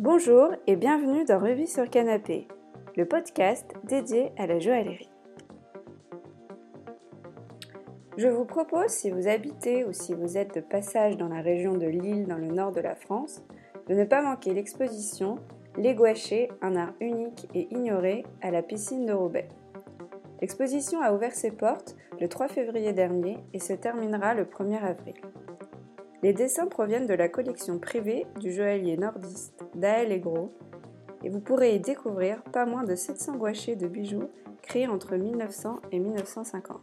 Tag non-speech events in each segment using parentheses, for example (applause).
Bonjour et bienvenue dans Revue sur Canapé, le podcast dédié à la joaillerie. Je vous propose, si vous habitez ou si vous êtes de passage dans la région de Lille dans le nord de la France, de ne pas manquer l'exposition Les Gouachés, un art unique et ignoré à la piscine de Roubaix. L'exposition a ouvert ses portes le 3 février dernier et se terminera le 1er avril. Les dessins proviennent de la collection privée du joaillier nordiste Daël Gros et vous pourrez y découvrir pas moins de 700 gouachés de bijoux créés entre 1900 et 1950.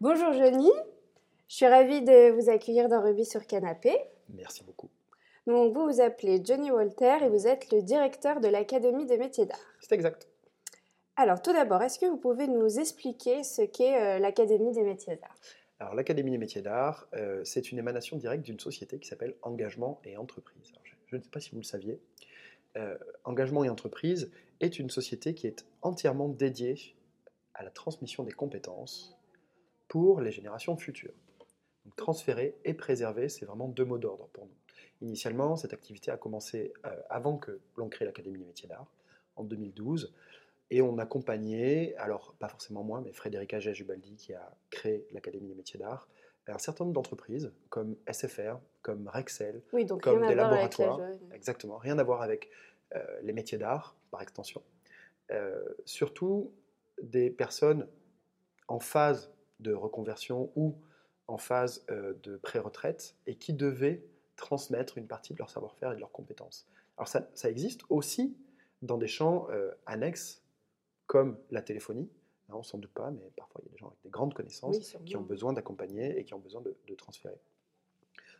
Bonjour Johnny, je suis ravie de vous accueillir dans Ruby sur Canapé. Merci beaucoup. Donc vous vous appelez Johnny Walter et vous êtes le directeur de l'Académie des métiers d'art. C'est exact. Alors tout d'abord, est-ce que vous pouvez nous expliquer ce qu'est euh, l'Académie des métiers d'art? L'Académie des métiers d'art, euh, c'est une émanation directe d'une société qui s'appelle Engagement et Entreprise. Je, ne sais pas si vous le saviez. Euh, Engagement et Entreprise est une société qui est entièrement dédiée à la transmission des compétences pour les générations futures. Transférer et préserver, c'est vraiment deux mots d'ordre pour nous. Initialement, cette activité a commencé euh, avant que l'on crée l'Académie des métiers d'art, en 2012, et on accompagnait, alors pas forcément moi, mais Frédéric Agé-Jubaldi qui a créé l'Académie des métiers d'art, un certain nombre d'entreprises comme SFR, comme Rexel, Oui, donc comme des la laboratoires. Exactement, rien à voir avec euh, les métiers d'art, par extension. Euh, surtout des personnes en phase de reconversion ou en phase euh, de pré-retraite et qui devaient transmettre une partie de leur savoir-faire et de leurs compétences. Alors ça, ça existe aussi dans des champs annexes comme la téléphonie. Hein, on s'en doute pas, mais parfois il y a des gens avec des grandes connaissances Oui, qui ont besoin d'accompagner et qui ont besoin de, de transférer.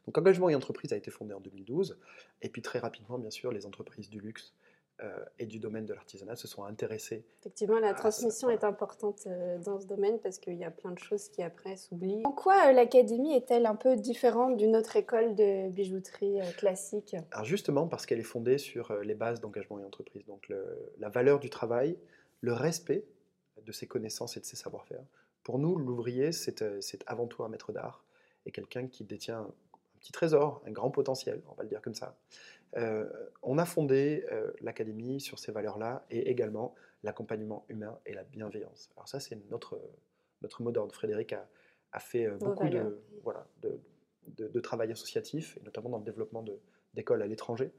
Donc Engagement et Entreprise a été fondé en 2012, et puis très rapidement, bien sûr, les entreprises du luxe euh, et du domaine de l'artisanat se sont intéressées. Effectivement, la transmission est importante euh, dans ce domaine parce qu'il y a plein de choses qui après s'oublient. En quoi euh, l'académie est-elle un peu différente d'une autre école de bijouterie classique? Alors justement parce qu'elle est fondée sur les bases d'engagement et entreprise, donc le- la valeur du travail, le respect de ses connaissances et de ses savoir-faire. Pour nous, l'ouvrier, c'est euh, c'est avant tout un maître d'art et quelqu'un qui détient un petit trésor, un grand potentiel, on va le dire comme ça. Euh, on a fondé euh, l'académie sur ces valeurs-là et également l'accompagnement humain et la bienveillance. Alors ça, c'est notre, notre mot d'ordre. Frédéric a, a fait euh, beaucoup de, voilà, de, de- de travail associatif, et notamment dans le développement d'écoles à l'étranger,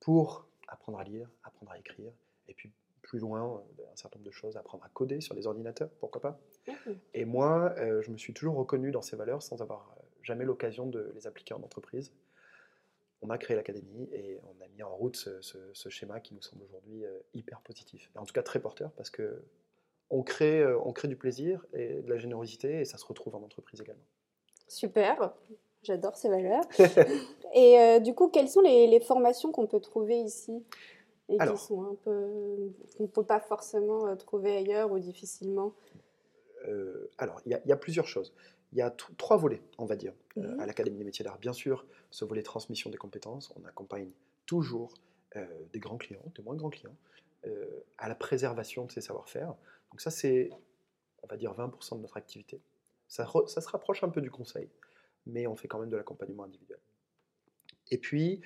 pour apprendre à lire, apprendre à écrire, et puis plus loin, euh, un certain nombre de choses, apprendre à coder sur les ordinateurs, pourquoi pas. Mhm. Et moi, euh, je me suis toujours reconnu dans ces valeurs sans avoir euh, jamais l'occasion de les appliquer en entreprise. On a créé l'académie et on a mis en route ce, ce- ce schéma qui nous semble aujourd'hui hyper positif. Et en tout cas très porteur parce que on crée, on crée du plaisir et de la générosité et ça se retrouve en entreprise également. Super, j'adore ces valeurs. (laughs) Et euh, du coup, quelles sont les, les formations qu'on peut trouver ici? Et Alors. qui sont un peu qu'on ne peut pas forcément euh, trouver ailleurs ou difficilement Euh, alors, il y, a- il y a plusieurs choses. Il y a trois volets, on va dire, euh, Mhm. à l'Académie des métiers d'art. Bien sûr, ce volet transmission des compétences, on accompagne toujours euh, des grands clients, des moins grands clients, à la préservation de ces savoir-faire. Donc ça, c'est, on va dire, 20% de notre activité. Ça, re- ça se rapproche un peu du conseil, mais on fait quand même de l'accompagnement individuel. Et puis,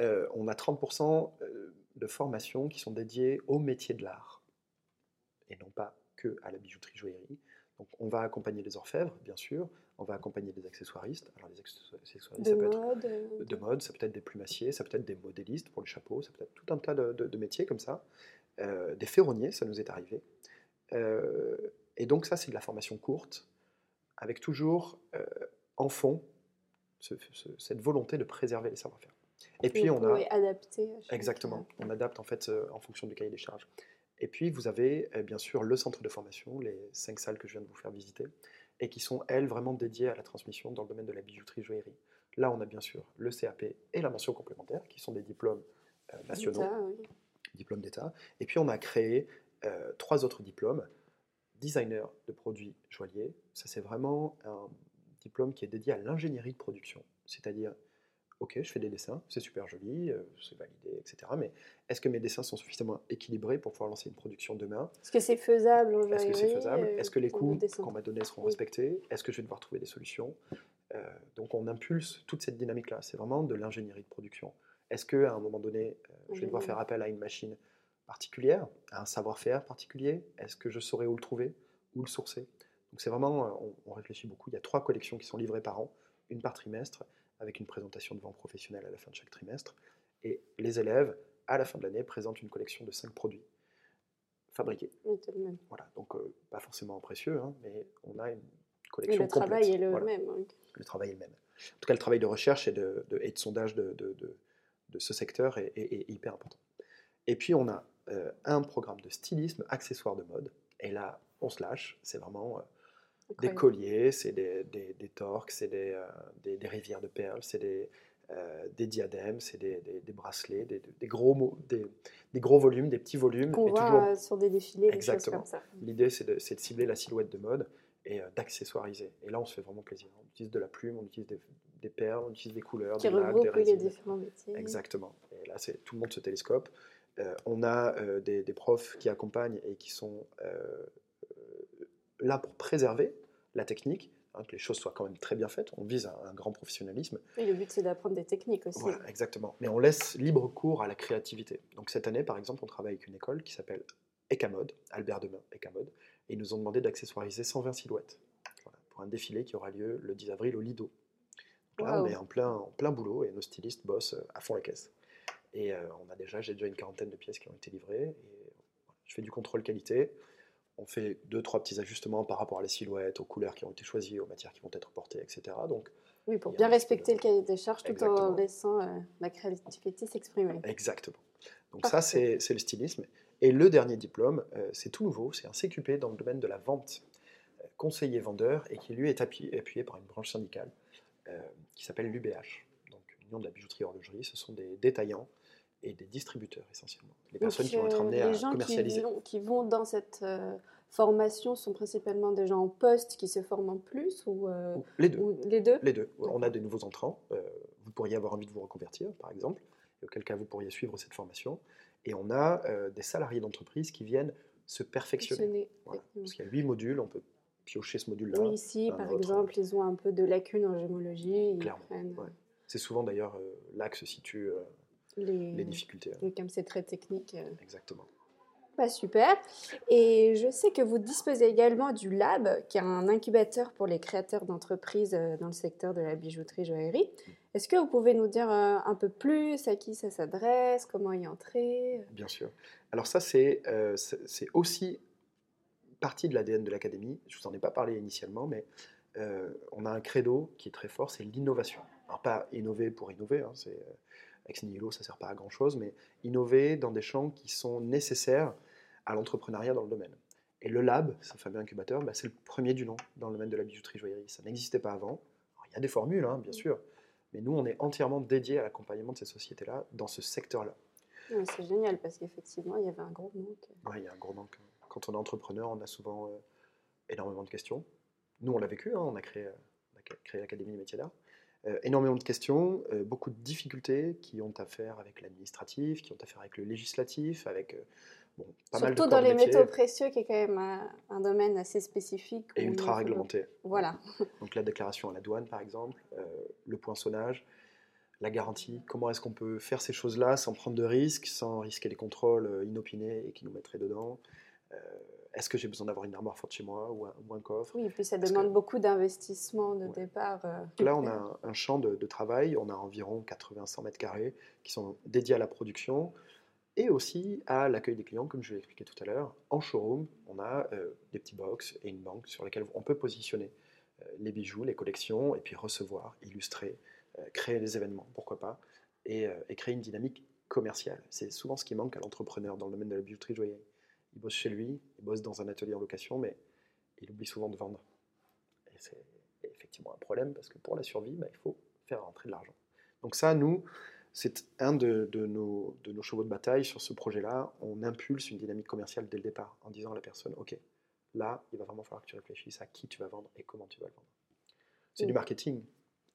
euh, on a 30% euh, de formations qui sont dédiées au métier de l'art, et non pas que à la bijouterie joaillerie. Donc, on va accompagner les orfèvres, bien sûr. On va accompagner les accessoiristes. Alors, les accessoiristes, de ça peut être mode euh, de mode, ça peut être des plumassiers, ça peut être des modélistes pour le chapeau, ça peut être tout un tas de, de- de métiers comme ça. Euh, des ferronniers, ça nous est arrivé. Euh, et donc, ça, c'est de la formation courte, avec toujours euh, en fond ce- ce- cette volonté de préserver les savoir-faire. Et puis, on a. adapté chaque- Exactement. On adapte en fait euh, en fonction du cahier des charges. Et puis vous avez euh, bien sûr le centre de formation, les cinq salles que je viens de vous faire visiter, et qui sont elles vraiment dédiées à la transmission dans le domaine de la bijouterie joaillerie. Là, on a bien sûr le CAP et la mention complémentaire, qui sont des diplômes euh, nationaux, oui. diplômes d'État. Et puis on a créé euh, trois autres diplômes designer de produits joailliers. Ça, c'est vraiment un diplôme qui est dédié à l'ingénierie de production, c'est-à-dire ok, je fais des dessins, c'est super joli, euh, c'est validé, etc. Mais est-ce que mes dessins sont suffisamment équilibrés pour pouvoir lancer une production demain? Est-ce que c'est faisable Est-ce que c'est faisable? Euh, Est-ce que les pour coûts qu'on m'a donnés seront respectés? Est-ce que je vais devoir trouver des solutions? Euh, Donc on impulse toute cette dynamique-là. C'est vraiment de l'ingénierie de production. Est-ce qu'à un moment donné, euh, je vais devoir faire appel à une machine particulière, à un savoir-faire particulier? Est-ce que je saurai où le trouver, où le sourcer? Donc c'est vraiment, euh, on, réfléchit beaucoup. Il y a trois collections qui sont livrées par an, une par trimestre, avec une présentation devant professionnel à la fin de chaque trimestre. Et les élèves, à la fin de l'année, présentent une collection de cinq produits fabriqués. Voilà, donc euh, pas forcément précieux, hein, mais on a une collection le travail est le même. Le travail est le même. En tout cas, le travail de recherche et de, de, et de sondage de, de, ce secteur est, hyper important. Et puis, on a euh, un programme de stylisme, accessoires de mode. Et là, on se lâche. C'est vraiment euh, des colliers, c'est des, des, des, torques, c'est des, des, rivières de perles, c'est des, euh, des diadèmes, c'est des, bracelets, des, gros, des, gros volumes, des petits volumes. Qu'on voit toujours... sur des défilés, Exactement. Des choses comme ça. L'idée, c'est de, cibler la silhouette de mode et euh, d'accessoiriser. Et là, on se fait vraiment plaisir. On utilise de la plume, on utilise des, perles, on utilise des couleurs, Qui des lacs, des les différents métiers. Exactement. Et là, c'est tout le monde se télescope. Euh, on a des, profs qui accompagnent et qui sont là pour préserver la technique, Hein, que les choses soient quand même très bien faites. On vise un, grand professionnalisme. Et le but, c'est d'apprendre des techniques aussi. Voilà, exactement. Mais on laisse libre cours à la créativité. Donc cette année, par exemple, on travaille avec une école qui s'appelle Ecamode, Albert Demain Ecamode, et ils nous ont demandé d'accessoiriser 120 silhouettes pour un défilé qui aura lieu le 10 avril au Lido. là, on est en plein, en plein boulot et nos stylistes bossent à fond la caisse. Et euh, on a déjà, j'ai déjà une quarantaine de pièces qui ont été livrées. Et, je fais du contrôle qualité on fait deux, trois petits ajustements par rapport à la silhouette, aux couleurs qui ont été choisies, aux matières qui vont être portées, etc. Donc, oui, pour bien respecter le cahier des charges tout en laissant euh, la créativité s'exprimer. Exactement. Donc ça, c'est le stylisme. Et le dernier diplôme, euh, c'est tout nouveau, c'est un CQP dans le domaine de la vente, euh, conseiller vendeur, et qui lui est appuyé, par une branche syndicale qui s'appelle l'UBH, donc Union de la bijouterie horlogerie. Ce sont des détaillants et des distributeurs essentiellement. Les personnes qui vont être amenées à commercialiser. Les gens qui vont dans cette euh, formation sont principalement des gens en poste qui se forment en plus ou, euh, les, deux. les deux? Les deux. On a des nouveaux entrants. Euh, vous pourriez avoir envie de vous reconvertir, par exemple, auquel cas vous pourriez suivre cette formation. Et on a des salariés d'entreprise qui viennent se perfectionner. Parce qu'il y a huit modules, on peut piocher ce module-là. Oui, ici, par exemple, ils ont un peu de lacunes en gémologie. Clairement. C'est souvent d'ailleurs là que se situe les, difficultés. Oui, comme c'est très technique. Euh. Exactement. Bah, super. Et je sais que vous disposez également du Lab, qui est un incubateur pour les créateurs d'entreprises euh, dans le secteur de la bijouterie joaillerie. Mm. Est-ce que vous pouvez nous dire euh, un peu plus à qui ça s'adresse, comment y entrer? Bien sûr. Alors ça, c'est c'est aussi partie de l'ADN de l'Académie. Je ne vous en ai pas parlé initialement, mais on a un credo qui est très fort, c'est l'innovation. Alors pas innover pour innover, hein, c'est ex nihilo, ça ne sert pas à grand-chose, mais innover dans des champs qui sont nécessaires à l'entrepreneuriat dans le domaine. Et le lab, ce fameux incubateur, bah, c'est le premier du nom dans le domaine de la bijouterie joaillerie. Ça n'existait pas avant. il y a des formules, hein, bien sûr, mais nous, on est entièrement dédié à l'accompagnement de ces sociétés-là dans ce secteur-là. c'est génial parce qu'effectivement, il y avait un gros manque. Oui, il y a un gros manque. Quand on est entrepreneur, on a souvent euh, énormément de questions. Nous, on l'a vécu, hein, on a créé, a créé l'Académie des métiers d'art. Euh, énormément de questions, euh, beaucoup de difficultés qui ont à faire avec l'administratif, qui ont à faire avec le législatif, avec euh, bon, pas mal de Surtout dans les métaux précieux, qui est quand même un, domaine assez spécifique. Et ultra réglementé. Voilà. (laughs) Donc la déclaration à la douane, par exemple, le poinçonnage, la garantie. Comment est-ce qu'on peut faire ces choses-là sans prendre de risques, sans risquer les contrôles inopinés et qui nous mettraient dedans est-ce que j'ai besoin d'avoir une armoire forte chez moi ou un, coffre Oui, et puis ça demande beaucoup d'investissement de départ. Euh, Là, on a un, champ de, travail, on a environ 80-100 mètres carrés qui sont dédiés à la production et aussi à l'accueil des clients, comme je l'ai expliqué tout à l'heure. En showroom, on a euh, des petits box et une banque sur lesquels on peut positionner euh, les bijoux, les collections, et puis recevoir, illustrer, créer des événements, pourquoi pas, et, et créer une dynamique commerciale. C'est souvent ce qui manque à l'entrepreneur dans le domaine de la bijouterie joyeuse il bosse chez lui, il bosse dans un atelier en location, mais il oublie souvent de vendre. Et c'est effectivement un problème parce que pour la survie, bah, il faut faire rentrer de l'argent. Donc ça, nous, c'est un de, nos, de, nos, chevaux de bataille sur ce projet-là. On impulse une dynamique commerciale dès le départ en disant à la personne, OK, là, il va vraiment falloir que tu réfléchisses à qui tu vas vendre et comment tu vas le vendre. C'est du marketing.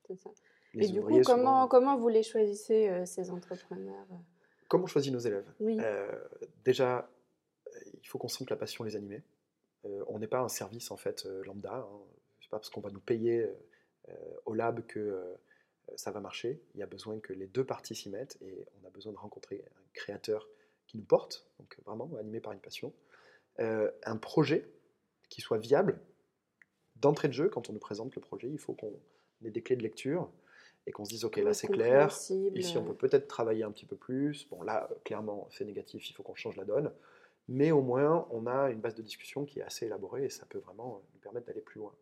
C'est ça. et du coup, comment, comment vous les choisissez, euh, ces entrepreneurs Comment on choisit nos élèves? Oui. Euh, déjà, il faut qu'on sente la passion les animer. Euh, on n'est pas un service en fait euh, lambda. Hein. C'est pas parce qu'on va nous payer euh, au lab que ça va marcher. Il y a besoin que les deux parties s'y mettent et on a besoin de rencontrer un créateur qui nous porte, donc vraiment animé par une passion, un projet qui soit viable. D'entrée de jeu, quand on nous présente le projet, il faut qu'on ait des clés de lecture et qu'on se dise, OK, là c'est clair, ici on peut peut-être travailler un petit peu plus. Bon, là, clairement, c'est négatif, il faut qu'on change la donne. Mais au moins, on a une base de discussion qui est assez élaborée et ça peut vraiment nous permettre d'aller plus loin.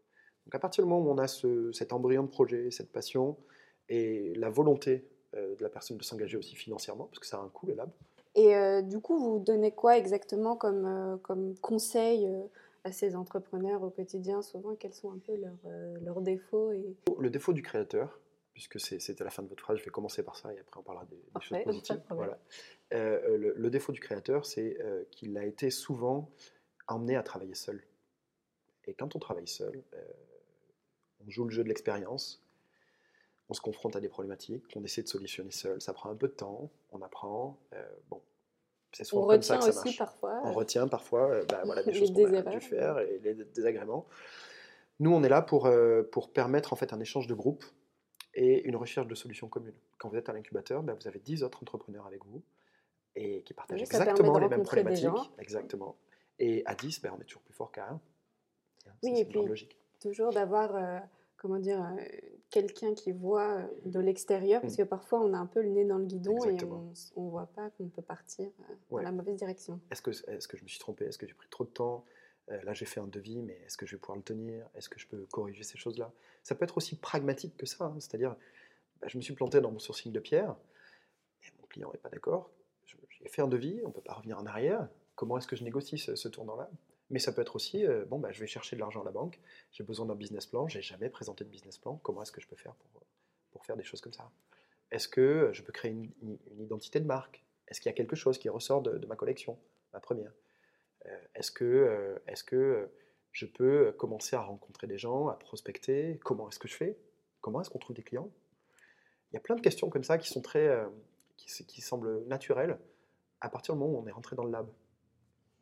Donc à partir du moment où on a cet embryon de projet, cette passion et la volonté euh, de la personne de s'engager aussi financièrement, parce que ça a un coût le lab. Et euh, du coup, vous donnez quoi exactement comme, euh, comme conseil à ces entrepreneurs au quotidien? Souvent, quels sont un peu leurs, leurs défauts et... Le défaut du créateur, puisque c'était la fin de votre phrase, je vais commencer par ça et après on parlera des, choses positives. Voilà. le, le, défaut du créateur, c'est qu'il a été souvent emmené à travailler seul. Et quand on travaille seul, on joue le jeu de l'expérience, on se confronte à des problématiques, on essaie de solutionner seul, ça prend un peu de temps, on apprend, euh, bon, c'est souvent comme ça que ça aussi marche. parfois. On retient parfois euh, bah, voilà, (laughs) des choses qu'on a dû faire et les désagréments. Nous, on est là pour, euh, pour permettre en fait un échange de groupe et une recherche de solutions communes. Quand vous êtes à l'incubateur, bah, vous avez 10 autres entrepreneurs avec vous et qui partagent exactement les mêmes problématiques. Exactement. Et à 10, bah, on est toujours plus fort qu'à 1. Oui, et puis logique. toujours d'avoir comment dire, euh, quelqu'un qui voit euh, de l'extérieur, parce mm. que parfois on a un peu le nez dans le guidon et on ne voit pas qu'on peut partir euh, dans la mauvaise direction. Est-ce que, est que je me suis trompé? Est-ce que j'ai pris trop de temps? Là, j'ai fait un devis, mais est-ce que je vais pouvoir le tenir? Est-ce que je peux corriger ces choses-là? Ça peut être aussi pragmatique que ça, hein. c'est-à-dire, bah, je me suis planté dans mon sourcing de pierre, et mon client n'est pas d'accord. J'ai fait un devis, on ne peut pas revenir en arrière. Comment est-ce que je négocie ce, tournant-là? Mais ça peut être aussi, euh, bon, bah, je vais chercher de l'argent à la banque, j'ai besoin d'un business plan, j'ai jamais présenté de business plan, comment est-ce que je peux faire pour, pour faire des choses comme ça? Est-ce que je peux créer une, identité de marque? Est-ce qu'il y a quelque chose qui ressort de, ma collection, ma première. euh, Est-ce que, euh, est que je peux commencer à rencontrer des gens, à prospecter? Comment est-ce que je fais? Comment est-ce qu'on trouve des clients? Il y a plein de questions comme ça qui sont très, qui, qui semblent naturelles à partir du moment où on est rentré dans le lab.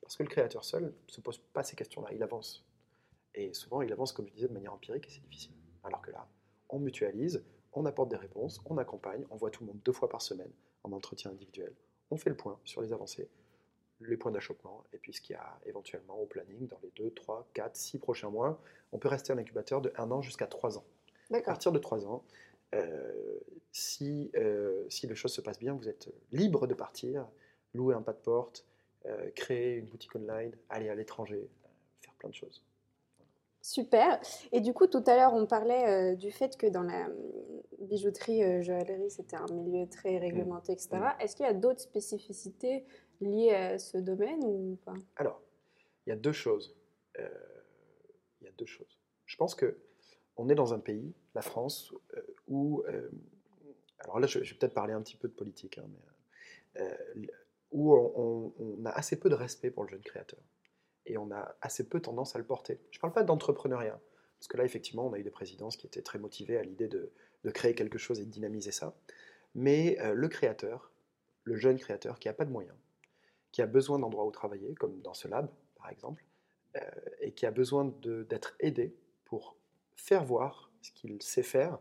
Parce que le créateur seul ne se pose pas ces questions-là, il avance. Et souvent, il avance, comme je disais, de manière empirique et c'est difficile. Alors que là, on mutualise, on apporte des réponses, on accompagne, on voit tout le monde deux fois par semaine en entretien individuel, on fait le point sur les avancées, les points d'achoppement, et puis ce qu'il y a éventuellement au planning dans les 2, 3, 4, 6 prochains mois. On peut rester en incubateur de 1 an jusqu'à 3 ans. À partir de 3 ans, euh, si, euh, si les choses se passent bien, vous êtes libre de partir, louer un pas de porte, euh, créer une boutique online, aller à l'étranger, faire plein de choses. Super. Et du coup, tout à l'heure, on parlait euh, du fait que dans la bijouterie, joaillerie, c'était un milieu très réglementé, etc. Mm. Est-ce qu'il y a d'autres spécificités liées à ce domaine ou pas? Alors, il y a deux choses. il y a deux choses. Je pense que on est dans un pays, la France, où alors là, je, vais peut-être parler un petit peu de politique, hein, mais où on, a assez peu de respect pour le jeune créateur. Et on a assez peu tendance à le porter. Je ne parle pas d'entrepreneuriat, parce que là, effectivement, on a eu des présidences qui étaient très motivées à l'idée de, créer quelque chose et de dynamiser ça. Mais euh, le créateur, le jeune créateur qui n'a pas de moyens, qui a besoin d'endroits où travailler, comme dans ce lab, par exemple, euh, et qui a besoin d'être aidé pour faire voir ce qu'il sait faire,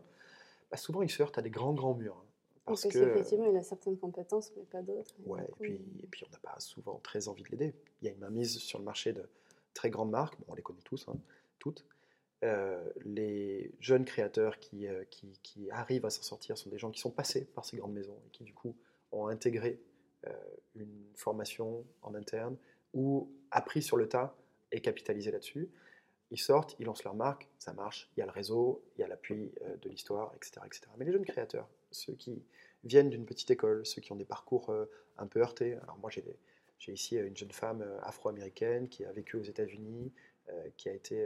bah, souvent il se heurte à des grands, grands murs. Hein. Parce que, effectivement, il a certaines compétences, mais pas d'autres. Ouais, et puis, et puis on n'a pas souvent très envie de l'aider. Il y a une mainmise sur le marché de très grandes marques, bon, on les connaît tous, hein, toutes. Euh, les jeunes créateurs qui, euh, qui, qui, arrivent à s'en sortir sont des gens qui sont passés par ces grandes maisons et qui du coup ont intégré une formation en interne ou appris sur le tas et capitalisé là-dessus. Ils sortent, ils lancent leur marque, ça marche, il y a le réseau, il y a l'appui de l'histoire, etc., etc. Mais les jeunes créateurs, ceux qui viennent d'une petite école, ceux qui ont des parcours euh, un peu heurtés. Alors moi, j'ai ici euh, une jeune femme euh, afro-américaine qui a vécu aux États-Unis, qui a été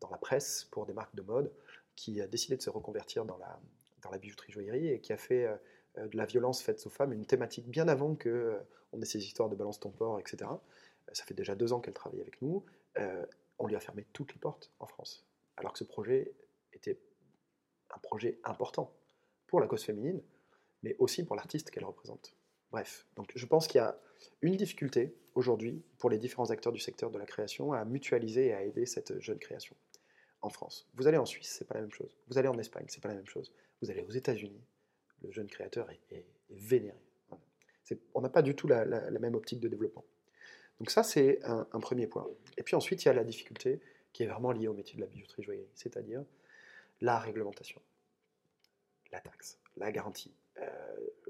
dans la presse pour des marques de mode, qui a décidé de se reconvertir dans la, dans la bijouterie joaillerie et qui a fait de la violence faite aux femmes une thématique bien avant que on ait ces histoires de balance ton port, etc. Ça fait déjà deux ans qu'elle travaille avec nous. on lui a fermé toutes les portes en France, alors que ce projet était un projet important pour la cause féminine, mais aussi pour l'artiste qu'elle représente. Bref, donc je pense qu'il y a une difficulté aujourd'hui pour les différents acteurs du secteur de la création à mutualiser et à aider cette jeune création en France. Vous allez en Suisse, c'est pas la même chose. Vous allez en Espagne, c'est pas la même chose. Vous allez aux États-Unis, le jeune créateur est, vénéré. On n'a pas du tout la, même optique de développement. Donc ça, c'est un, premier point. Et puis ensuite, il y a la difficulté qui est vraiment liée au métier de la bijouterie joaillerie, c'est-à-dire la réglementation, la taxe, la garantie,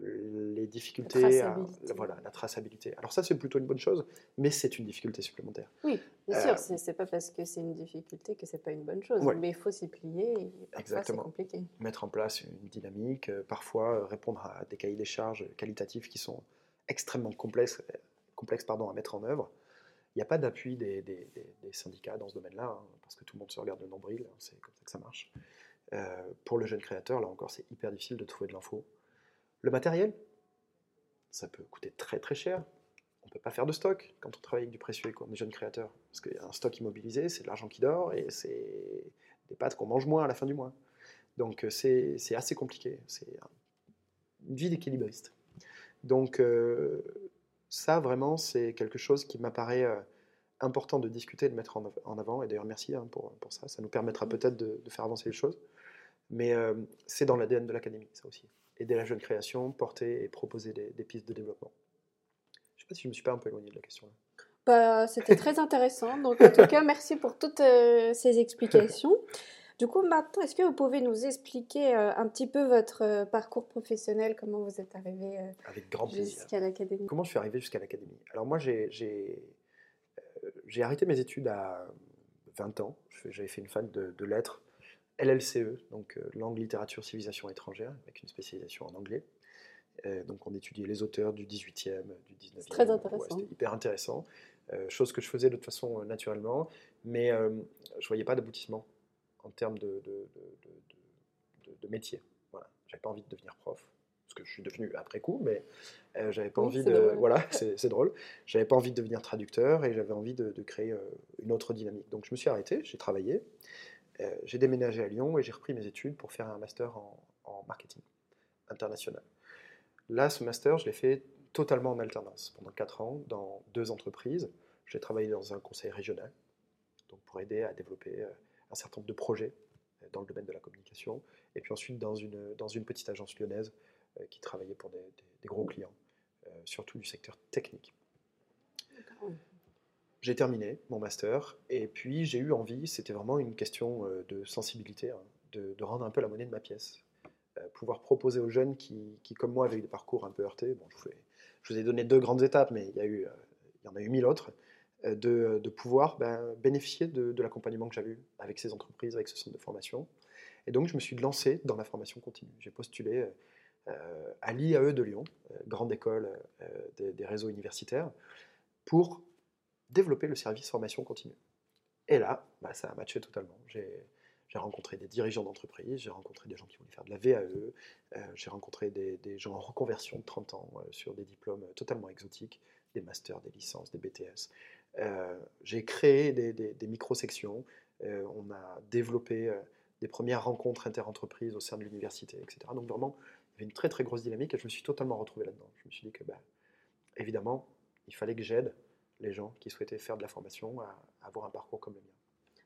les difficultés, à- traçabilité. voilà, la traçabilité. Alors ça, c'est plutôt une bonne chose, mais c'est une difficulté supplémentaire. Oui, bien Euh, sûr, c'est c'est pas parce que c'est une difficulté que c'est pas une bonne chose, Ouais. mais il faut s'y plier c'est Exactement. compliqué. mettre en place une dynamique, euh, parfois euh, répondre à des cahiers des charges qualitatifs qui sont extrêmement complexes, euh, complexes pardon, à mettre en œuvre. Il n'y a pas d'appui des, des- des- des syndicats dans ce domaine-là, hein, parce que tout le monde se regarde le nombril, hein, c'est comme ça que ça marche. Euh, pour le jeune créateur, là encore, c'est hyper difficile de trouver de l'info. Le matériel, ça peut coûter très très cher. On ne peut pas faire de stock quand on travaille avec du précieux et qu'on est jeune créateur. Parce qu'un stock immobilisé, c'est de l'argent qui dort et c'est des pâtes qu'on mange moins à la fin du mois. Donc euh, c'est assez compliqué. C'est un- une vie d'équilibriste. Donc euh, ça, vraiment, c'est quelque chose qui m'apparaît euh, important de discuter, de mettre en, av- en avant. Et d'ailleurs, merci hein, pour, pour ça. Ça nous permettra peut-être de, faire avancer les choses. Mais c'est dans l'ADN de l'académie, ça aussi. Aider la jeune création, porter et proposer des, des pistes de développement. Je ne sais pas si je me suis pas un peu éloigné de la question. Bah, C'était très intéressant. Donc, en tout cas, merci pour toutes euh, ces explications. Du coup, maintenant, est-ce que vous pouvez nous expliquer euh, un petit peu votre euh, parcours professionnel, comment vous êtes arrivé euh, jusqu'à l'académie? Comment je suis arrivé jusqu'à l'académie? Alors moi, j'ai arrêté mes études à 20 ans. J'avais fait une fac de, de lettres, LLCE, donc euh, langue, littérature, civilisation étrangère, avec une spécialisation en anglais. Euh, donc on étudiait les auteurs du 18e, du 19e. très Ouais, intéressant. C'était hyper intéressant. Euh, chose que je faisais de toute façon euh, naturellement, mais euh, je voyais pas d'aboutissement en termes de, de, de- de- de- de métier. Voilà. J'avais pas envie de devenir prof, ce que je suis devenu après coup, mais j'avais pas Oui, envie de. drôle. (laughs) Voilà, (laughs) c'est drôle. J'avais pas envie de devenir traducteur et j'avais envie de, créer une autre dynamique. Donc je me suis arrêté, j'ai travaillé, j'ai déménagé à Lyon et j'ai repris mes études pour faire un master en, marketing international. Là, ce master, je l'ai fait totalement en alternance pendant 4 ans dans deux entreprises. J'ai travaillé dans un conseil régional, donc pour aider à développer euh, un certain nombre de projets euh, dans le domaine de la communication, et puis ensuite dans une, petite agence lyonnaise euh, qui travaillait pour des, des- gros clients, euh, surtout du secteur technique. J'ai terminé mon master et puis j'ai eu envie, c'était vraiment une question euh, de sensibilité, hein, de, rendre un peu la monnaie de ma pièce. Euh, pouvoir proposer aux jeunes qui, qui, comme moi, avaient eu des parcours un peu heurtés, bon, je, vous, ai, donné deux grandes étapes, mais il y, euh, en a eu mille autres, de, pouvoir ben, bénéficier de, l'accompagnement que j'avais eu avec ces entreprises, avec ce centre de formation. Et donc je me suis lancé dans la formation continue. J'ai postulé à l'IAE de Lyon, grande école des réseaux universitaires, pour développer le service formation continue. Et là, bah, ça a matché totalement. J'ai rencontré des dirigeants d'entreprise, j'ai rencontré des gens qui voulaient faire de la VAE, euh, j'ai rencontré des, gens en reconversion de 30 ans euh, sur des diplômes totalement exotiques, des masters, des licences, des BTS. Euh, j'ai créé des, micro-sections, euh, on a développé des premières rencontres interentreprises au sein de l'université, etc. Donc vraiment, il y avait une très très grosse dynamique et je me suis totalement retrouvé là-dedans. Je me suis dit que, bah, évidemment, il fallait que j'aide les gens qui souhaitaient faire de la formation à, à avoir un parcours comme le mien.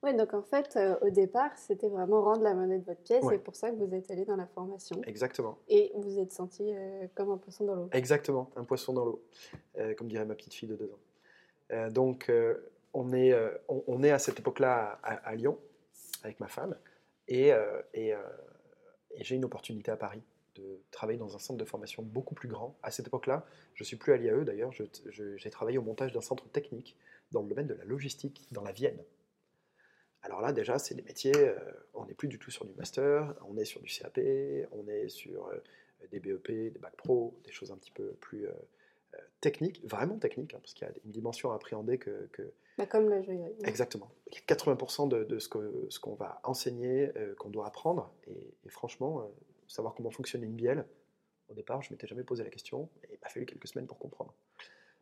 Oui, donc en fait, euh, au départ, c'était vraiment rendre la monnaie de votre pièce. Ouais. C'est pour ça que vous êtes allé dans la formation. Exactement. Et vous êtes senti euh, comme un poisson dans l'eau. Exactement, un poisson dans l'eau, euh, comme dirait ma petite fille de deux ans. Donc, on, est, on, on, est à cette époque-là à, à, Lyon, avec ma femme, et, et, et j'ai une opportunité à Paris de travailler dans un centre de formation beaucoup plus grand. À cette époque-là, je ne suis plus à l'IAE d'ailleurs, j'ai travaillé au montage d'un centre technique dans le domaine de la logistique dans la Vienne. Alors là, déjà, c'est des métiers, euh, on n'est plus du tout sur du master, on est sur du CAP, on est sur euh, des BEP, des bacs pro, des choses un petit peu plus euh, techniques, vraiment techniques, hein, parce qu'il y a une dimension à appréhender que. que... Bah comme la joaillerie. Exactement. 80% de, de ce qu'on ce qu va enseigner, qu'on doit apprendre, et, et franchement, savoir comment fonctionne une bielle, au départ, je ne m'étais jamais posé la question, et il m'a fallu quelques semaines pour comprendre.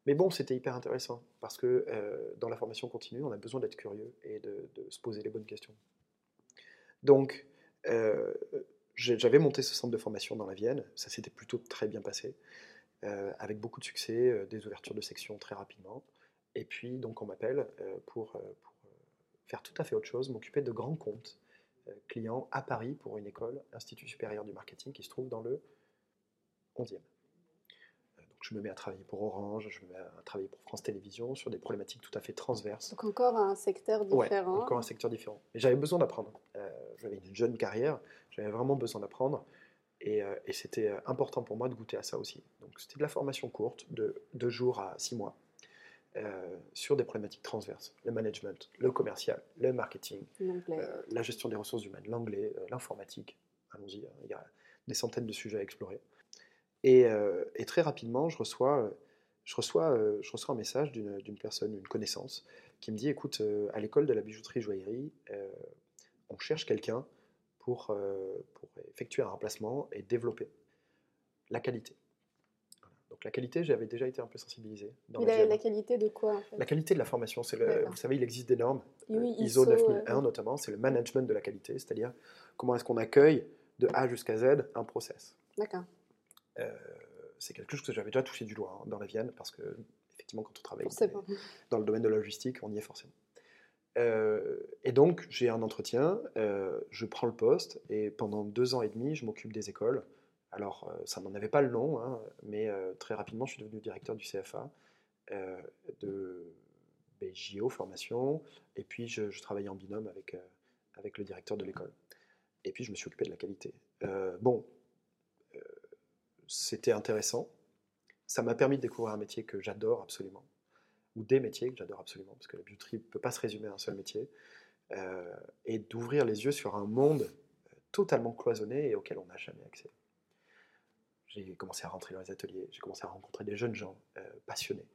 Mais bon, c'était hyper intéressant parce que euh, dans la formation continue, on a besoin d'être curieux et de, se poser les bonnes questions. Donc, euh, j'avais monté ce centre de formation dans la Vienne, ça s'était plutôt très bien passé, euh, avec beaucoup de succès, des ouvertures de sections très rapidement. Et puis, donc, on m'appelle pour, faire tout à fait autre chose, m'occuper de grands comptes euh, clients à Paris pour une école, Institut supérieur du marketing, qui se trouve dans le 11e. Euh, Donc je me mets à travailler pour Orange, je me mets à travailler pour France Télévisions sur des problématiques tout à fait transverses. Donc encore un secteur Ouais, différent. encore un secteur différent. Mais j'avais besoin d'apprendre. Euh, j'avais une jeune carrière, j'avais vraiment besoin d'apprendre. Et, euh, et c'était important pour moi de goûter à ça aussi. Donc c'était de la formation courte, de deux jours à six mois, euh, sur des problématiques transverses. Le management, le commercial, le marketing, euh, la gestion des ressources humaines, l'anglais, euh, l'informatique. Allons-y, hein, il y a des centaines de sujets à explorer. Et, et très rapidement, je reçois, je reçois, je reçois un message d'une personne, une connaissance, qui me dit écoute, à l'école de la bijouterie-joaillerie, on cherche quelqu'un pour, pour effectuer un remplacement et développer la qualité. Donc la qualité, j'avais déjà été un peu sensibilisé. Dans la qualité de quoi en fait? La qualité de la formation, c'est le, vous savez, il existe des normes, Oui, euh, ISO, ISO 9001 euh, notamment, c'est le management de la qualité, c'est-à-dire comment est-ce qu'on accueille de A jusqu'à Z un process. D'accord. Euh, c'est quelque chose que j'avais déjà touché du doigt hein, dans la Vienne, parce que effectivement, quand on travaille dans, Forcément. les- dans le domaine de la logistique, on y est forcément. Euh, et donc, j'ai un entretien, euh, je prends le poste, et pendant deux ans et demi, je m'occupe des écoles. Alors, euh, ça n'en avait pas le nom, hein, mais euh, très rapidement, je suis devenu directeur du CFA, euh, de BJO formation, et puis je, travaillais en binôme avec, le directeur de l'école. Et puis, je me suis occupé de la qualité. Bon, c'était intéressant. Ça m'a permis de découvrir un métier que j'adore absolument, ou des métiers que j'adore absolument, parce que la bijouterie ne peut pas se résumer à un seul métier, et d'ouvrir les yeux sur un monde totalement cloisonné et auquel on n'a jamais accès. J'ai commencé à rentrer dans les ateliers, j'ai commencé à rencontrer des jeunes gens euh, passionnés,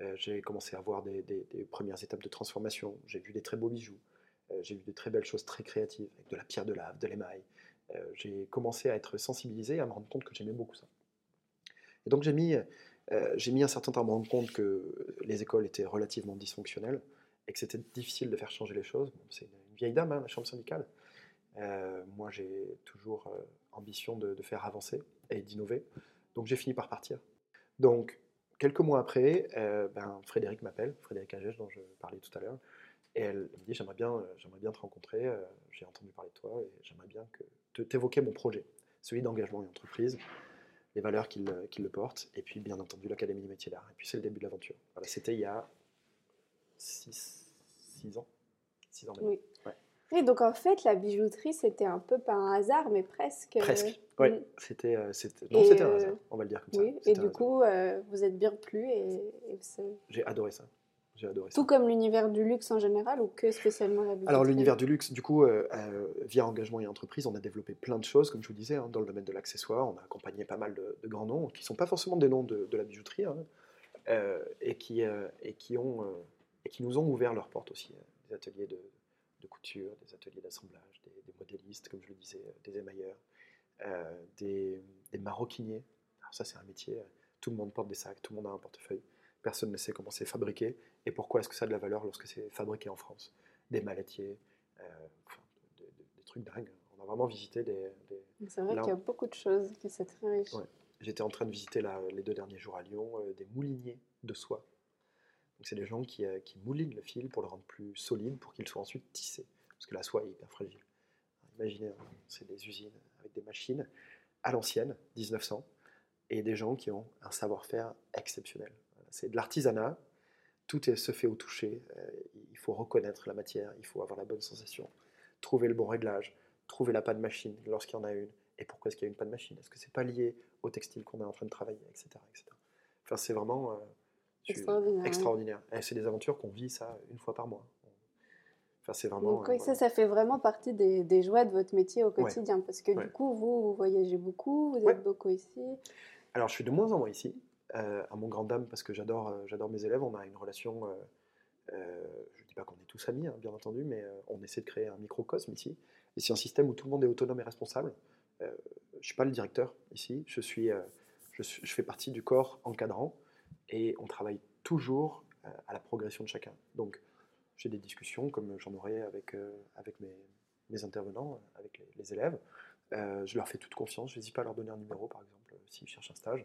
Euh, j'ai commencé à voir des, premières étapes de transformation, j'ai vu des très beaux bijoux, euh, j'ai vu de très belles choses très créatives, avec de la pierre de lave, de l'émail. J'ai commencé à être sensibilisé, à me rendre compte que j'aimais beaucoup ça. Et donc j'ai mis, un certain temps à me rendre compte que les écoles étaient relativement dysfonctionnelles et que c'était difficile de faire changer les choses. C'est une vieille dame, hein, la chambre syndicale. Euh, moi, j'ai toujours euh, ambition de, de faire avancer et d'innover. Donc j'ai fini par partir. Donc, quelques mois après, euh, ben, Frédéric m'appelle, Frédéric Agèche, dont je parlais tout à l'heure, et elle me dit J'aimerais bien, j'aimerais bien te rencontrer, j'ai entendu parler de toi et j'aimerais bien que t'évoquer mon projet, celui d'engagement et entreprise, les valeurs qu'il euh, qu'il le porte, et puis bien entendu l'Académie des métiers d'art. Et puis c'est le début de l'aventure. Voilà, C'était il y a 6 ans. 6 ans maintenant. Oui. Ouais. Et donc en fait, la bijouterie, c'était un peu par un hasard, mais presque. Presque. Ouais, Mm. c'était, euh, c'était, non, Et, c'était un euh, hasard, on va le dire comme Oui, ça. et du coup, euh, vous êtes bien plu et, et J'ai adoré ça. J'ai adoré ça. tout comme l'univers du luxe en général ou que spécialement la bijouterie? Alors l'univers du luxe, du coup, euh, euh, via engagement et entreprise, on a développé plein de choses, comme je vous disais, hein, dans le domaine de l'accessoire. On a accompagné pas mal de, de grands noms, qui ne sont pas forcément des noms de, de la bijouterie, hein, euh, et, qui, euh, et, qui ont, euh, et qui nous ont ouvert leurs portes aussi. euh, des ateliers de, de couture, des ateliers d'assemblage, des, des modélistes, comme je le disais, euh, des émailleurs, euh, des, des maroquiniers. Alors ça, c'est un métier, euh, tout le monde porte des sacs, tout le monde a un portefeuille. Personne ne sait comment c'est fabriqué et pourquoi est-ce que ça a de la valeur lorsque c'est fabriqué en France. Des mallettiers, euh, enfin, des, trucs dingues. On a vraiment visité des. C'est vrai qu'il y a beaucoup de choses, que c'est très riche. Ouais. J'étais en train de visiter là, les deux derniers jours à Lyon euh, des mouliniers de soie. C'est des gens qui, euh, qui moulinent le fil pour le rendre plus solide, pour qu'il soit ensuite tissé. Parce que la soie est hyper fragile. Imaginez, hein, c'est des usines avec des machines à l'ancienne, 1900, et des gens qui ont un savoir-faire exceptionnel. C'est de l'artisanat, tout se fait au toucher, euh, il faut reconnaître la matière, il faut avoir la bonne sensation, trouver le bon réglage, trouver la panne machine lorsqu'il y en a une, et pourquoi est-ce qu'il y a une panne machine? Est-ce que c'est pas lié au textile qu'on est en train de travailler, etc. etc. Enfin, c'est vraiment euh, Extraordinaire. Et c'est des aventures qu'on vit ça une fois par mois. Enfin, c'est vraiment. Donc oui, euh, ça, ça fait vraiment partie des, des joies de votre métier au quotidien, parce que Ouais. du coup, vous, vous voyagez beaucoup, vous êtes Ouais. beaucoup ici. Alors, je suis de moins en moins ici, euh, à mon grand dame, parce que j'adore, euh, j'adore mes élèves. On a une relation. je ne dis pas qu'on est tous amis, hein, bien entendu, mais on essaie de créer un microcosme ici. Et c'est un système où tout le monde est autonome et responsable. Je ne suis pas le directeur ici. Je suis, je, suis- je fais partie du corps encadrant, et on travaille toujours euh, à la progression de chacun. Donc, j'ai des discussions comme j'en aurai avec, euh, avec mes, mes intervenants, euh, avec les, les élèves. Euh, je leur fais toute confiance. Je n'hésite pas à leur donner un numéro, par exemple, s'ils cherchent un stage.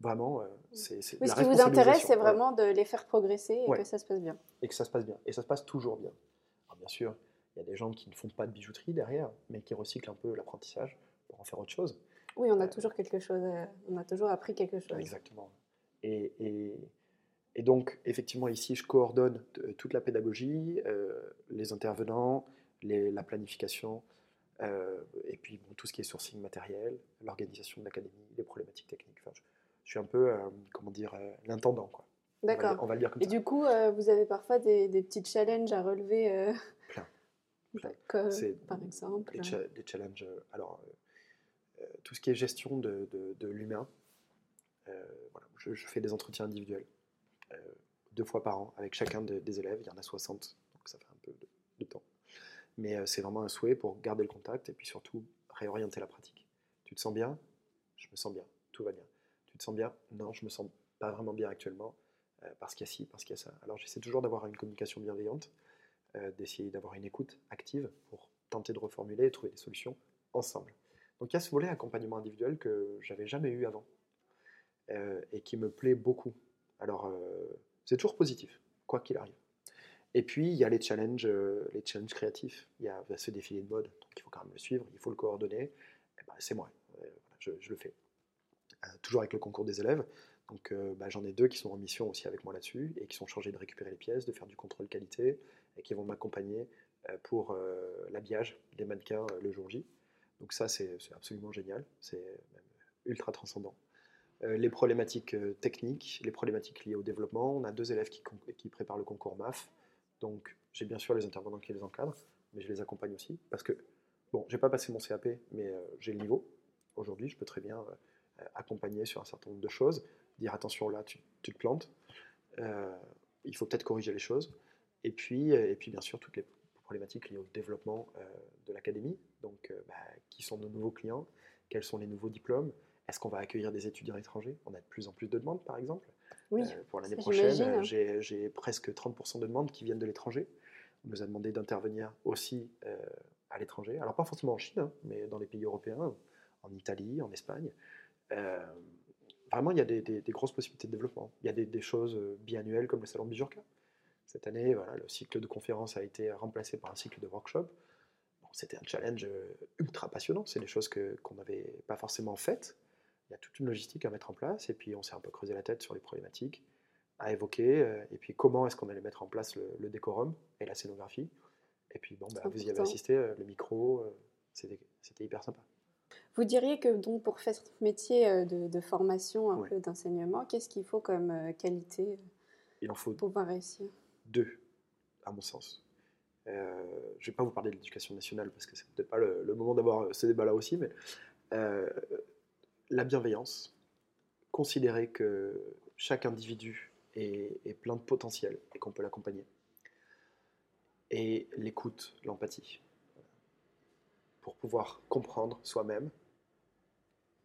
Vraiment, euh, c'est Oui, ce qui vous intéresse, c'est vraiment de les faire progresser et Ouais. que ça se passe bien. Et que ça se passe bien. Et ça se passe toujours bien. Alors, bien sûr, Il y a des gens qui ne font pas de bijouterie derrière, mais qui recyclent un peu l'apprentissage pour en faire autre chose. Oui, on a toujours quelque chose, on a toujours appris quelque chose. Exactement. Et, et, et donc, effectivement, ici, je coordonne euh, toute la pédagogie, euh, les intervenants, les, la planification, euh, et puis bon, tout ce qui est sourcing matériel, l'organisation de l'académie, les problématiques techniques. Enfin, je, je suis un peu, euh, comment dire, l'intendant, quoi. D'accord. on va le dire comme Et ça. du coup, vous avez parfois des, des petits challenges à relever, Plein. (laughs) Plein. comme, par exemple. cha- les challenges. Alors, tout ce qui est gestion de, de- de l'humain, voilà, je, fais des entretiens individuels euh, deux fois par an avec chacun de- des élèves. Il y en a 60, donc ça fait un peu de, temps. Mais euh, c'est vraiment un souhait pour garder le contact et puis surtout réorienter la pratique. Tu te sens bien? Je me sens bien. Tout va bien. Tu te sens bien? Non, je me sens pas vraiment bien actuellement euh, parce qu'il y a ci, parce qu'il y a ça. Alors j'essaie toujours d'avoir une communication bienveillante, euh, d'essayer d'avoir une écoute active pour tenter de reformuler et trouver des solutions ensemble. Donc il y a ce volet accompagnement individuel que j'avais jamais eu avant euh, et qui me plaît beaucoup. Alors euh, c'est toujours positif, quoi qu'il arrive. Et puis il y a les challenges, euh, les challenges créatifs. Il y a ce défilé de mode, donc il faut quand même le suivre, il faut le coordonner. Eh ben, c'est moi, je, le fais. Toujours avec le concours des élèves. Donc bah, j'en ai deux qui sont en mission aussi avec moi là-dessus et qui sont chargés de récupérer les pièces, de faire du contrôle qualité et qui vont m'accompagner pour l'habillage des mannequins le jour J. Donc ça c'est absolument génial, c'est ultra transcendant. Euh, les problématiques euh, techniques, les problématiques liées au développement, on a deux élèves qui, préparent le concours MAF, donc j'ai bien sûr les intervenants qui les encadrent, mais je les accompagne aussi parce que bon, j'ai pas passé mon CAP, mais euh, j'ai le niveau. Aujourd'hui, je peux très bien accompagner sur un certain nombre de choses, dire attention là, tu, te plantes, il faut peut-être corriger les choses. Et puis, et puis bien sûr, toutes les problématiques liées au développement de l'académie, donc bah, qui sont nos nouveaux clients, quels sont les nouveaux diplômes, est-ce qu'on va accueillir des étudiants étrangers? On a de plus en plus de demandes par exemple. Oui, Euh, pour l'année prochaine, euh, j'ai presque 30% de demandes qui viennent de l'étranger. On nous a demandé d'intervenir aussi euh, à l'étranger. Alors pas forcément en Chine, hein, mais dans les pays européens, en Italie, en Espagne. Euh, vraiment, il y a des, des- des grosses possibilités de développement. Il y a des, des choses biannuelles comme le salon de Bijurka. Cette année, voilà, le cycle de conférences a été remplacé par un cycle de workshop. Bon, C'était un challenge ultra passionnant. C'est des choses que- qu'on n'avait pas forcément faites. Il y a toute une logistique à mettre en place. Et puis, on s'est un peu creusé la tête sur les problématiques à évoquer. euh, et puis, comment est-ce qu'on allait mettre en place le, le décorum et la scénographie. Et puis, bon, bah, vous y avez assisté, euh, le micro, euh, c'était hyper sympa. Vous diriez que donc pour faire ce métier de, de formation, un Ouais. peu d'enseignement, qu'est-ce qu'il faut comme qualité Il en faut pour pouvoir réussir? deux, à mon sens. Euh, je ne vais pas vous parler de l'éducation nationale parce que c'est peut-être pas le, le moment d'avoir ce débat-là aussi, mais euh, la bienveillance, considérer que chaque individu est, est plein de potentiel et qu'on peut l'accompagner, et l'écoute, l'empathie, pour pouvoir comprendre soi-même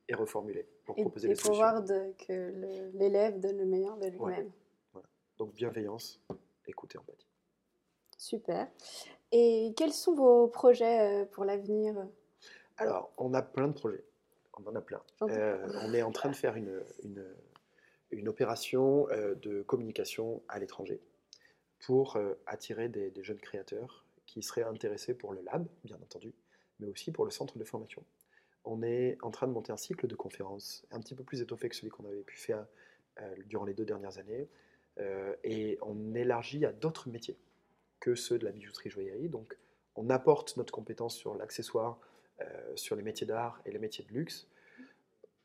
et reformuler, pour Et, proposer et des solutions. pouvoir de- que l'élève donne le meilleur de lui-même. Donc bienveillance, écoute et empathie. Super. Et quels sont vos projets euh, pour l'avenir? Alors, on a plein de projets. On en a plein. Euh, on est en train de faire une, une, une opération euh, de communication à l'étranger pour euh, attirer des, des jeunes créateurs qui seraient intéressés pour le lab, bien entendu, mais aussi pour le centre de formation. On est en train de monter un cycle de conférences un petit peu plus étoffé que celui qu'on avait pu faire durant les deux dernières années. Et on élargit à d'autres métiers que ceux de la bijouterie-joaillerie. Donc, on apporte notre compétence sur l'accessoire, sur les métiers d'art et les métiers de luxe,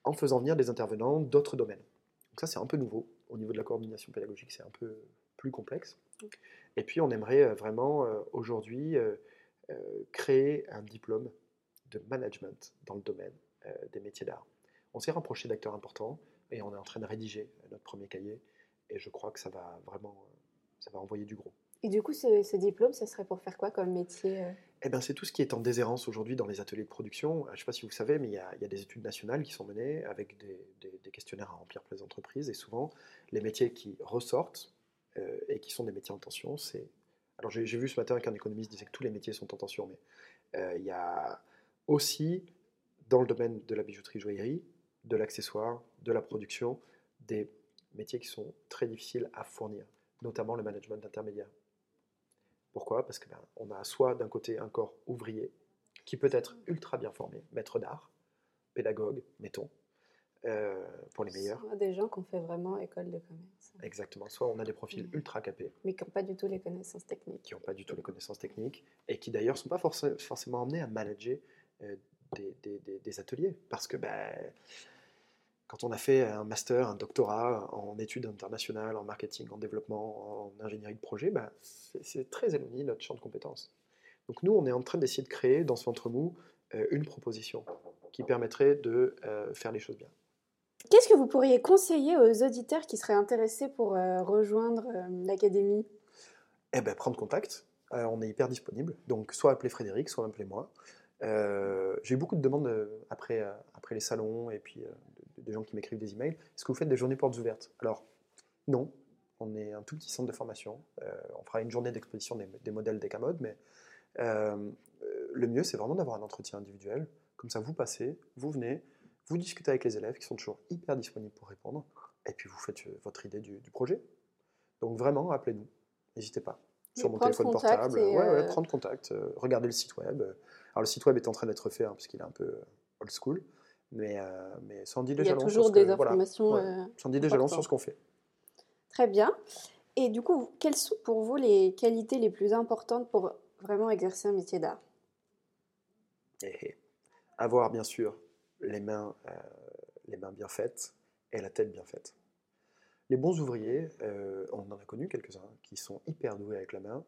en faisant venir des intervenants d'autres domaines. Donc ça, c'est un peu nouveau. Au niveau de la coordination pédagogique, c'est un peu plus complexe. Et puis, on aimerait euh, vraiment, euh, aujourd'hui, euh, euh, créer un diplôme de management dans le domaine euh, des métiers d'art. On s'est rapproché d'acteurs importants et on est en train de rédiger euh, notre premier cahier. Et je crois que ça va vraiment, euh, ça va envoyer du gros. Et du coup, ce, diplôme, ce serait pour faire quoi comme métier euh? Eh ben, c'est tout ce qui est en déshérence aujourd'hui dans les ateliers de production. Euh, Je ne sais pas si vous savez, mais il y, a, des études nationales qui sont menées avec des, questionnaires à remplir pour les entreprises. Et souvent, les métiers qui ressortent euh, et qui sont des métiers en tension, c'est... Alors j'ai vu ce matin qu'un économiste disait que tous les métiers sont en tension, mais il y a aussi, dans le domaine de la bijouterie-joaillerie, de l'accessoire, de la production, des métiers qui sont très difficiles à fournir, notamment le management intermédiaire. Pourquoi? Parce qu'on a soit d'un côté un corps ouvrier, qui peut être ultra bien formé, maître d'art, pédagogue, mettons, euh, pour les meilleurs. Soit des gens qui ont fait vraiment école de commerce. Exactement. Soit on a des profils Mhm. ultra capés, Mais qui n'ont pas du tout les connaissances techniques. qui n'ont pas du tout les connaissances techniques, et qui d'ailleurs ne sont pas forcé- forcément amenés à manager euh, des, des- des- des ateliers. Parce que ben, quand on a fait un master, un doctorat en études internationales, en marketing, en développement, en ingénierie de projet, ben, c'est très éloigné de notre champ de compétences. Donc nous, on est en train d'essayer de créer dans ce ventre mou euh, une proposition qui permettrait de euh, faire les choses bien. Qu'est-ce que vous pourriez conseiller aux auditeurs qui seraient intéressés pour euh, rejoindre l'académie? Eh ben, prendre contact. On est hyper disponible. Donc, soit appeler Frédéric, soit appeler moi. Euh, J'ai eu beaucoup de demandes après, après les salons et puis des gens qui m'écrivent des emails. Est-ce que vous faites des journées portes ouvertes? Alors, non. On est un tout petit centre de formation. Euh, on fera une journée d'exposition des, des modèles Decamode, mais euh, le mieux, c'est vraiment d'avoir un entretien individuel. Comme ça, vous passez, vous venez, vous discutez avec les élèves qui sont toujours hyper disponibles pour répondre, et puis vous faites euh, votre idée du, du projet. Donc vraiment, appelez-nous, n'hésitez pas. Sur Et mon téléphone portable, ouais, ouais, prendre contact, regardez le site web. Alors le site web est en train d'être fait, hein, parce qu'il est un peu old school, mais, euh, mais en dit Il déjà y a toujours des que- voilà, informations. ouais. euh, long importantes. sur ce qu'on fait. Très bien. Et du coup, quelles sont pour vous les qualités les plus importantes pour vraiment exercer un métier d'art? Et, et avoir bien sûr les mains, euh, les mains bien faites et la tête bien faite. Les bons ouvriers, euh, on en a connu quelques-uns qui sont hyper doués avec la main.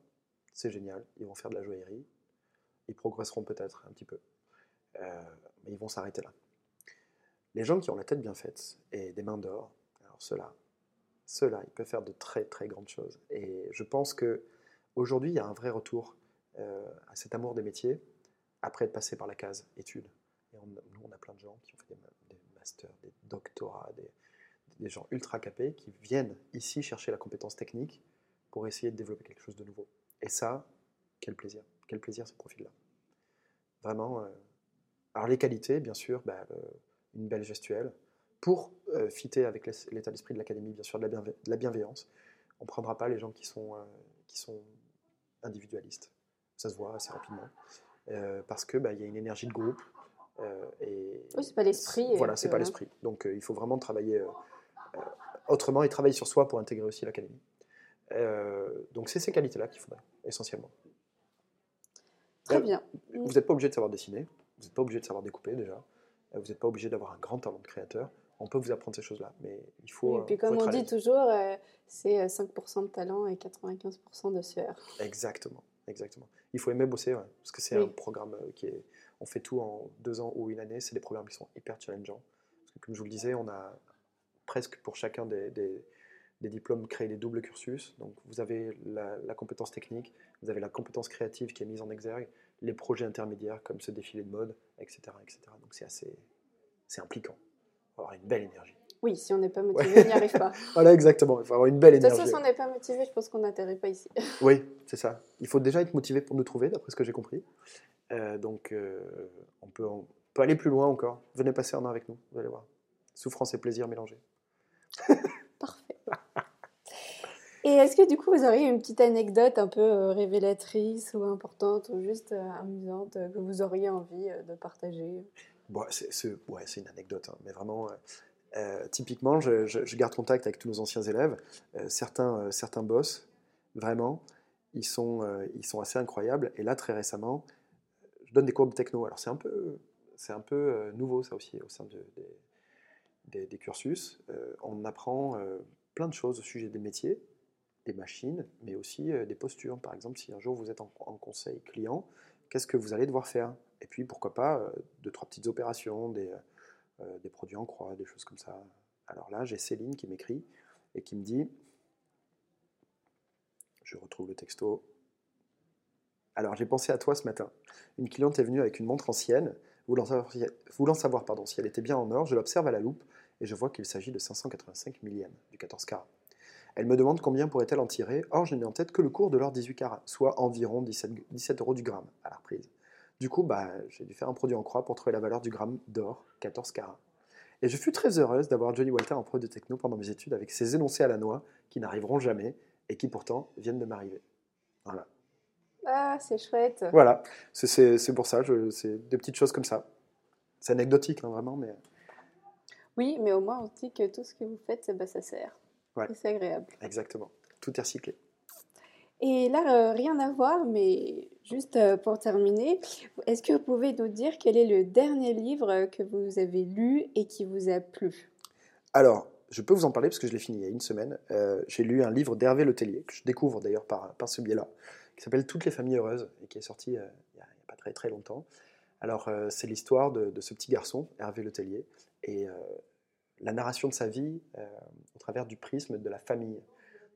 C'est génial, ils vont faire de la joaillerie. Ils progresseront peut-être un petit peu, Euh, mais ils vont s'arrêter là. Les gens qui ont la tête bien faite et des mains d'or, alors ceux-là, ceux-là, ils peuvent faire de très très grandes choses. Et je pense que aujourd'hui, il y a un vrai retour euh, à cet amour des métiers après être passé par la case études. Et nous, on a plein de gens qui ont fait des, ma- des masters, des doctorats, des, des gens ultra capés qui viennent ici chercher la compétence technique pour essayer de développer quelque chose de nouveau. Et ça, quel plaisir, quel plaisir ce profil-là. Vraiment. euh, alors les qualités, bien sûr, bah, euh, une belle gestuelle. Pour euh, fitter avec l'état d'esprit de l'académie, bien sûr, de la, bienve- de la bienveillance. On ne prendra pas les gens qui sont, euh, qui sont individualistes. Ça se voit assez rapidement. Euh, parce qu'il bah, il y a une énergie de groupe. et Oui, c'est pas l'esprit, Voilà, c'est pas l'esprit. Donc il faut vraiment travailler autrement et travailler sur soi pour intégrer aussi l'académie. Donc c'est ces qualités-là qu'il faudrait, essentiellement. Très bien. Vous n'êtes pas obligé de savoir dessiner, vous n'êtes pas obligé de savoir découper déjà, vous n'êtes pas obligé d'avoir un grand talent de créateur. On peut vous apprendre ces choses-là, mais il faut. Et puis euh, comme faut on dit toujours, euh, c'est euh, 5% de talent et 95% de sueur. Exactement, exactement. Il faut aimer bosser, ouais, parce que c'est Oui. un programme euh, qui est. On fait tout en deux ans ou une année. C'est des programmes qui sont hyper challengeants. Parce que, comme je vous le disais, on a presque pour chacun des, des- des diplômes créé des doubles cursus. Donc vous avez la, la compétence technique, vous avez la compétence créative qui est mise en exergue, les projets intermédiaires comme ce défilé de mode, etc. etc. Donc c'est assez. C'est impliquant. Il faut avoir une belle énergie. Oui, si on n'est pas motivé, on n'y arrive pas. (laughs) Voilà, exactement. Il faut avoir une belle De toute énergie. façon, si on n'est pas motivé, je pense qu'on n'atterrit pas ici. (laughs) Oui, c'est ça. Il faut déjà être motivé pour nous trouver, d'après ce que j'ai compris. Euh, donc, euh, on, peut, on peut aller plus loin encore. Venez passer un an avec nous, vous allez voir. Souffrance et plaisir mélangés. (laughs) Et est-ce que du coup, vous auriez une petite anecdote un peu euh, révélatrice ou importante ou juste euh, amusante euh, que vous auriez envie de partager? Bon, c'est une anecdote, hein, mais vraiment, typiquement, je, garde contact avec tous nos anciens élèves. Certains, euh, certains boss, vraiment, ils sont, ils sont assez incroyables. Et là, très récemment, je donne des cours de techno. Alors, c'est un peu, c'est un peu nouveau, ça aussi, au sein de- des, des- cursus. On apprend plein de choses au sujet des métiers, des machines, mais aussi euh, des postures. Par exemple, si un jour vous êtes en, conseil client, qu'est-ce que vous allez devoir faire? Et puis, pourquoi pas, euh, deux, trois petites opérations, des, euh, des produits en croix, des choses comme ça. Alors là, j'ai Céline qui m'écrit et qui me dit, je retrouve le texto, alors j'ai pensé à toi ce matin. Une cliente est venue avec une montre ancienne, voulant savoir, si elle était bien en or, je l'observe à la loupe et je vois qu'il s'agit de 585 millièmes du 14 carats. Elle me demande combien pourrait-elle en tirer, or je n'ai en tête que le cours de l'or 18 carats, soit environ 17, 17 euros du gramme à la reprise. Du coup, bah, j'ai dû faire un produit en croix pour trouver la valeur du gramme d'or 14 carats. Et je fus très heureuse d'avoir Johnny Walter en pro de techno pendant mes études avec ses énoncés à la noix qui n'arriveront jamais et qui pourtant viennent de m'arriver. Voilà. Ah, c'est chouette. Voilà, c'est- pour ça, c'est des petites choses comme ça. C'est anecdotique, hein, vraiment, mais Oui, mais au moins on dit que tout ce que vous faites, bah, ça sert. Ouais. C'est agréable. exactement. Tout est recyclé. Et là, euh, rien à voir, mais juste euh, pour terminer, est-ce que vous pouvez nous dire quel est le dernier livre euh, que vous avez lu et qui vous a plu? Alors, je peux vous en parler parce que je l'ai fini il y a une semaine. Euh, J'ai lu un livre d'Hervé Letellier, que je découvre d'ailleurs par, par ce biais-là, qui s'appelle Toutes les familles heureuses et qui est sorti il n'y a, pas très très longtemps. Alors, c'est l'histoire de, de ce petit garçon, Hervé Letellier, et la narration de sa vie euh, au travers du prisme de la famille,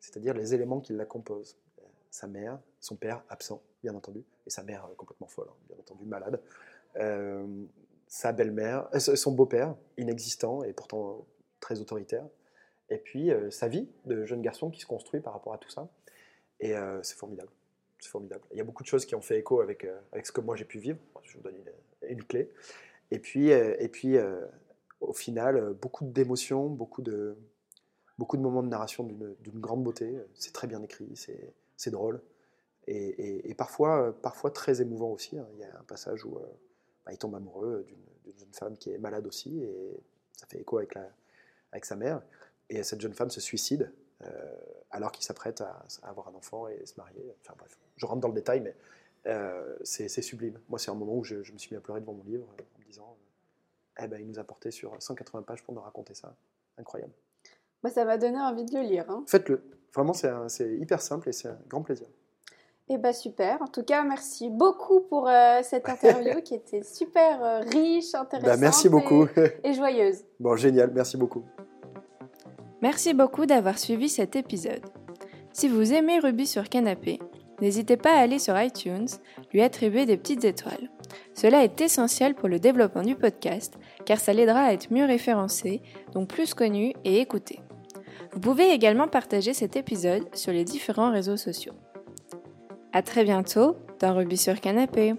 c'est-à-dire les éléments qui la composent. Euh, Sa mère, son père absent, bien entendu, et sa mère euh, complètement folle, hein, bien entendu, malade. Sa belle-mère, son beau-père, inexistant et pourtant très autoritaire. Et puis sa vie de jeune garçon qui se construit par rapport à tout ça. Et c'est formidable. C'est formidable. Il y a beaucoup de choses qui ont fait écho avec, avec ce que moi j'ai pu vivre. Je vous donne une, une clé. Et puis, et puis au final, euh, beaucoup d'émotions, beaucoup de, beaucoup de moments de narration d'une grande beauté. C'est très bien écrit, c'est drôle. Et, et- parfois, euh, parfois très émouvant aussi. hein. Il y a un passage où euh, bah, il tombe amoureux d'une jeune femme qui est malade aussi. Et ça fait écho avec, la, avec sa mère. Et cette jeune femme se suicide alors qu'il s'apprête à, avoir un enfant et se marier. Enfin bref, je rentre dans le détail, mais euh, c'est sublime. Moi, c'est un moment où je, me suis mis à pleurer devant mon livre en me disant eh ben, il nous a porté sur 180 pages pour nous raconter ça. Incroyable. Moi, ça m'a donné envie de le lire. hein. Faites-le. Vraiment, c'est hyper simple et c'est un grand plaisir. Eh bien, super. En tout cas, merci beaucoup pour euh, cette (laughs) interview qui était super euh, riche, intéressante Bah, merci beaucoup. et, (laughs) et joyeuse. bon, génial. Merci beaucoup. Merci beaucoup d'avoir suivi cet épisode. Si vous aimez Ruby sur Canapé, n'hésitez pas à aller sur iTunes, lui attribuer des petites étoiles. Cela est essentiel pour le développement du podcast, car ça l'aidera à être mieux référencé, donc plus connu et écouté. Vous pouvez également partager cet épisode sur les différents réseaux sociaux. À très bientôt dans Ruby sur Canapé.